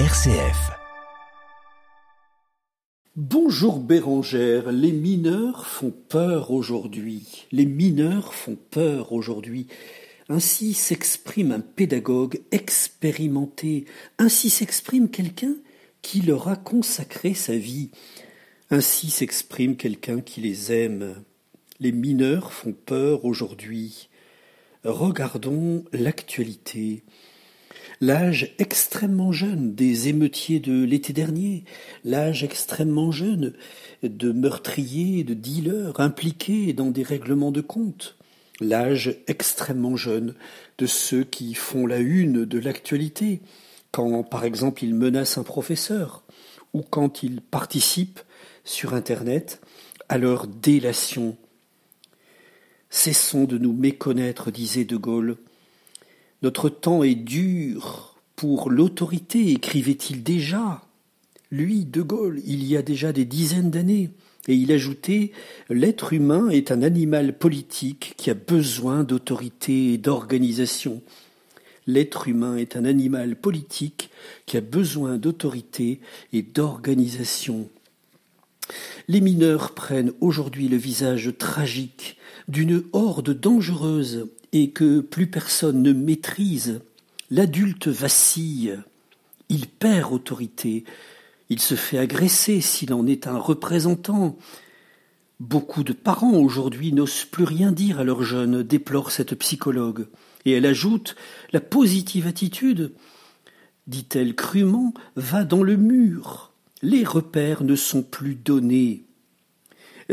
RCF. Bonjour Bérangère, les mineurs font peur aujourd'hui. Les mineurs font peur aujourd'hui. Ainsi s'exprime un pédagogue expérimenté, ainsi s'exprime quelqu'un qui leur a consacré sa vie, ainsi s'exprime quelqu'un qui les aime. Les mineurs font peur aujourd'hui. Regardons l'actualité. L'âge extrêmement jeune des émeutiers de l'été dernier, l'âge extrêmement jeune de meurtriers, de dealers impliqués dans des règlements de compte, l'âge extrêmement jeune de ceux qui font la une de l'actualité, quand par exemple ils menacent un professeur, ou quand ils participent sur Internet à leur délation Cessons de nous méconnaître, disait De Gaulle. Notre temps est dur pour l'autorité, écrivait-il déjà. Lui, De Gaulle, il y a déjà des dizaines d'années. Et il ajoutait L'être humain est un animal politique qui a besoin d'autorité et d'organisation. L'être humain est un animal politique qui a besoin d'autorité et d'organisation. Les mineurs prennent aujourd'hui le visage tragique d'une horde dangereuse et que plus personne ne maîtrise. L'adulte vacille, il perd autorité, il se fait agresser s'il en est un représentant. Beaucoup de parents aujourd'hui n'osent plus rien dire à leurs jeunes, déplore cette psychologue. Et elle ajoute La positive attitude, dit-elle crûment, va dans le mur. Les repères ne sont plus donnés.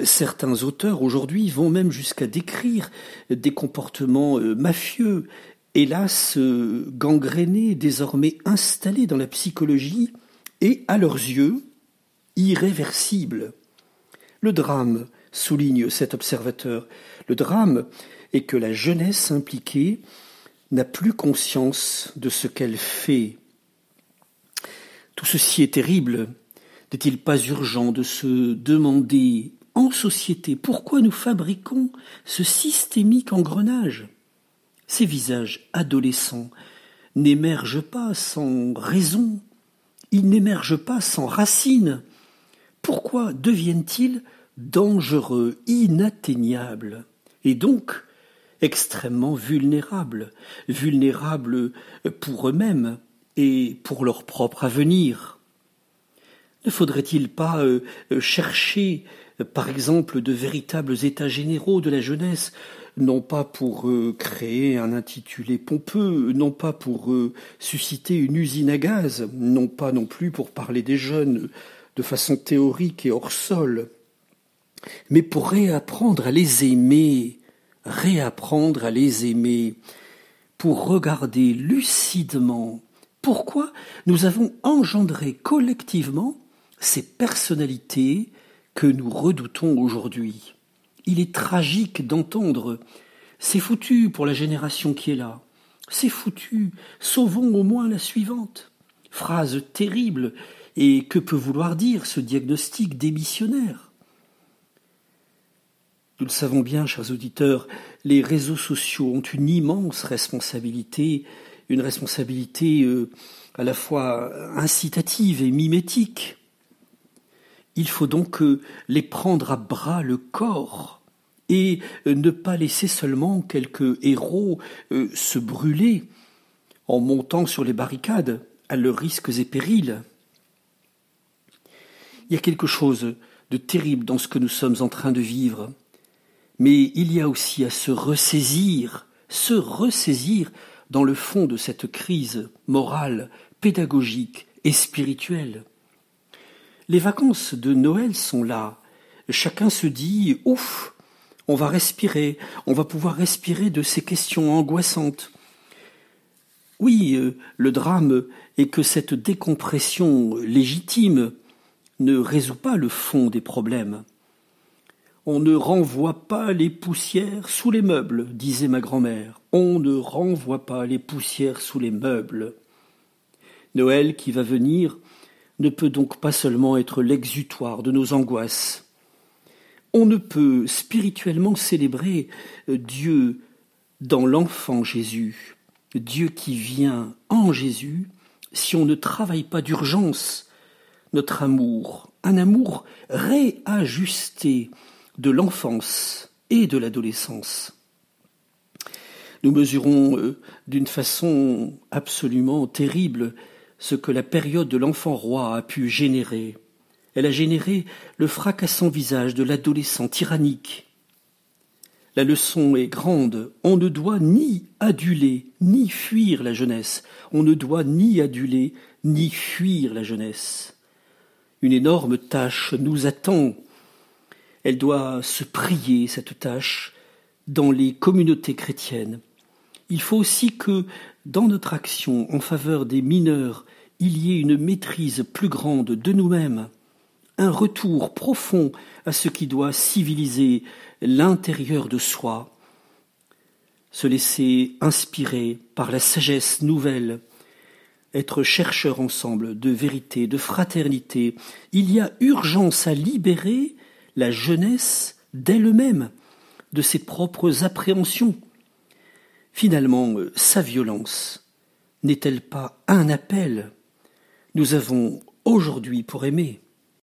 Certains auteurs aujourd'hui vont même jusqu'à décrire des comportements euh, mafieux, hélas euh, gangrénés, désormais installés dans la psychologie et, à leurs yeux, irréversibles. Le drame, souligne cet observateur, le drame est que la jeunesse impliquée n'a plus conscience de ce qu'elle fait. Tout ceci est terrible. N'est-il pas urgent de se demander en société, pourquoi nous fabriquons ce systémique engrenage? Ces visages adolescents n'émergent pas sans raison, ils n'émergent pas sans racine. Pourquoi deviennent-ils dangereux, inatteignables, et donc extrêmement vulnérables, vulnérables pour eux-mêmes et pour leur propre avenir? Ne faudrait-il pas euh, chercher par exemple de véritables états généraux de la jeunesse, non pas pour euh, créer un intitulé pompeux, non pas pour euh, susciter une usine à gaz, non pas non plus pour parler des jeunes de façon théorique et hors sol, mais pour réapprendre à les aimer, réapprendre à les aimer, pour regarder lucidement pourquoi nous avons engendré collectivement ces personnalités que nous redoutons aujourd'hui. Il est tragique d'entendre c'est foutu pour la génération qui est là. C'est foutu. Sauvons au moins la suivante. Phrase terrible. Et que peut vouloir dire ce diagnostic démissionnaire? Nous le savons bien, chers auditeurs, les réseaux sociaux ont une immense responsabilité, une responsabilité euh, à la fois incitative et mimétique. Il faut donc les prendre à bras le corps et euh, ne pas laisser seulement quelques héros euh, se brûler en montant sur les barricades à leurs risques et périls. Il y a quelque chose de terrible dans ce que nous sommes en train de vivre, mais il y a aussi à se ressaisir, se ressaisir dans le fond de cette crise morale, pédagogique et spirituelle. Les vacances de Noël sont là. Chacun se dit ouf, on va respirer, on va pouvoir respirer de ces questions angoissantes. Oui, euh, le drame est que cette décompression légitime ne résout pas le fond des problèmes. On ne renvoie pas les poussières sous les meubles, disait ma grand-mère. On ne renvoie pas les poussières sous les meubles. Noël qui va venir ne peut donc pas seulement être l'exutoire de nos angoisses. On ne peut spirituellement célébrer euh, Dieu dans l'enfant Jésus, Dieu qui vient en Jésus si on ne travaille pas d'urgence notre amour, un amour réajusté de l'enfance et de l'adolescence. Nous mesurons euh, d'une façon absolument terrible ce que la période de l'enfant roi a pu générer. Elle a généré le fracassant visage de l'adolescent tyrannique. La leçon est grande. On ne doit ni aduler, ni fuir la jeunesse. On ne doit ni aduler, ni fuir la jeunesse. Une énorme tâche nous attend. Elle doit se prier, cette tâche, dans les communautés chrétiennes. Il faut aussi que, dans notre action en faveur des mineurs, il y ait une maîtrise plus grande de nous-mêmes, un retour profond à ce qui doit civiliser l'intérieur de soi, se laisser inspirer par la sagesse nouvelle, être chercheur ensemble de vérité, de fraternité. Il y a urgence à libérer la jeunesse d'elle-même, de ses propres appréhensions. Finalement, sa violence n'est-elle pas un appel? Nous avons aujourd'hui pour aimer